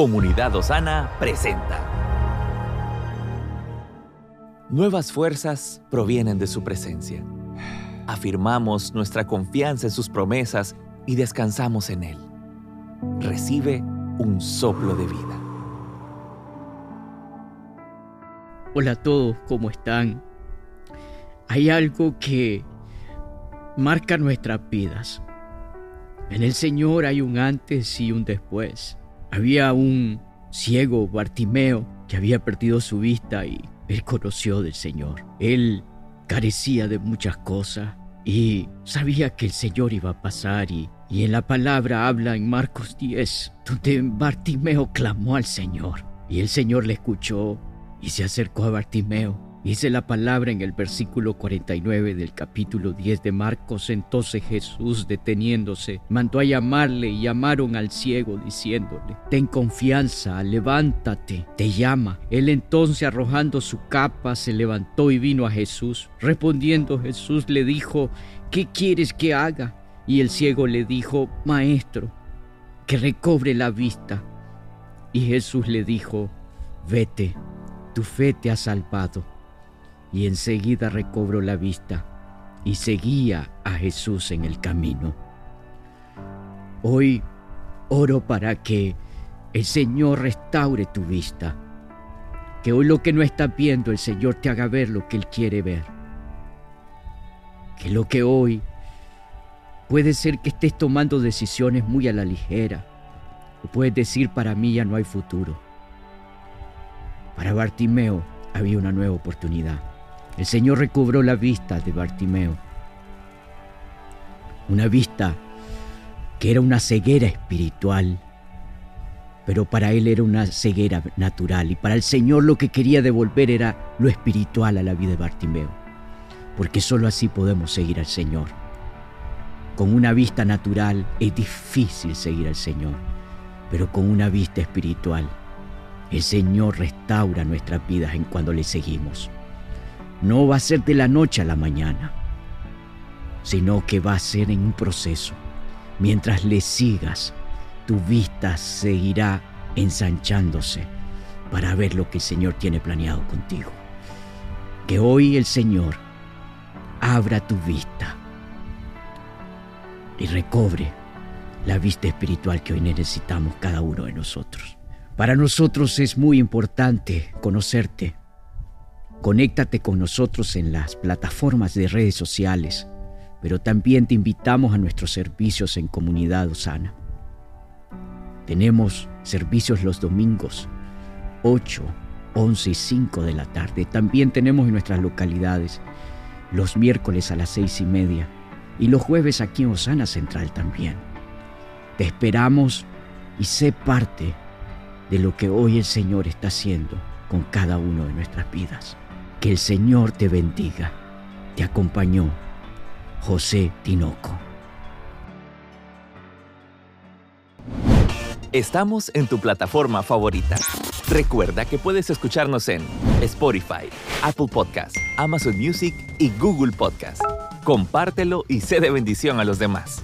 Comunidad Osana presenta. Nuevas fuerzas provienen de su presencia. Afirmamos nuestra confianza en sus promesas y descansamos en Él. Recibe un soplo de vida. Hola a todos, ¿cómo están? Hay algo que marca nuestras vidas. En el Señor hay un antes y un después. Había un ciego Bartimeo que había perdido su vista y él conoció del Señor. Él carecía de muchas cosas y sabía que el Señor iba a pasar y, y en la palabra habla en Marcos 10, donde Bartimeo clamó al Señor y el Señor le escuchó y se acercó a Bartimeo Dice la palabra en el versículo 49 del capítulo 10 de Marcos. Entonces Jesús, deteniéndose, mandó a llamarle y llamaron al ciego diciéndole, Ten confianza, levántate, te llama. Él entonces arrojando su capa se levantó y vino a Jesús. Respondiendo Jesús le dijo, ¿qué quieres que haga? Y el ciego le dijo, Maestro, que recobre la vista. Y Jesús le dijo, Vete, tu fe te ha salvado y enseguida recobró la vista y seguía a Jesús en el camino. Hoy oro para que el Señor restaure tu vista, que hoy lo que no estás viendo el Señor te haga ver lo que Él quiere ver, que lo que hoy puede ser que estés tomando decisiones muy a la ligera, o puedes decir para mí ya no hay futuro. Para Bartimeo había una nueva oportunidad. El Señor recobró la vista de Bartimeo. Una vista que era una ceguera espiritual, pero para él era una ceguera natural. Y para el Señor lo que quería devolver era lo espiritual a la vida de Bartimeo. Porque sólo así podemos seguir al Señor. Con una vista natural es difícil seguir al Señor, pero con una vista espiritual, el Señor restaura nuestras vidas en cuando le seguimos no va a ser de la noche a la mañana, sino que va a ser en un proceso. Mientras le sigas, tu vista seguirá ensanchándose para ver lo que el Señor tiene planeado contigo. Que hoy el Señor abra tu vista y recobre la vista espiritual que hoy necesitamos cada uno de nosotros. Para nosotros es muy importante conocerte, Conéctate con nosotros en las plataformas de redes sociales, pero también te invitamos a nuestros servicios en Comunidad Osana. Tenemos servicios los domingos, 8, 11 y 5 de la tarde. También tenemos en nuestras localidades los miércoles a las seis y media y los jueves aquí en Osana Central también. Te esperamos y sé parte de lo que hoy el Señor está haciendo con cada uno de nuestras vidas. Que el Señor te bendiga. Te acompañó José Tinoco. Estamos en tu plataforma favorita. Recuerda que puedes escucharnos en Spotify, Apple Podcast, Amazon Music y Google Podcast. Compártelo y sé de bendición a los demás.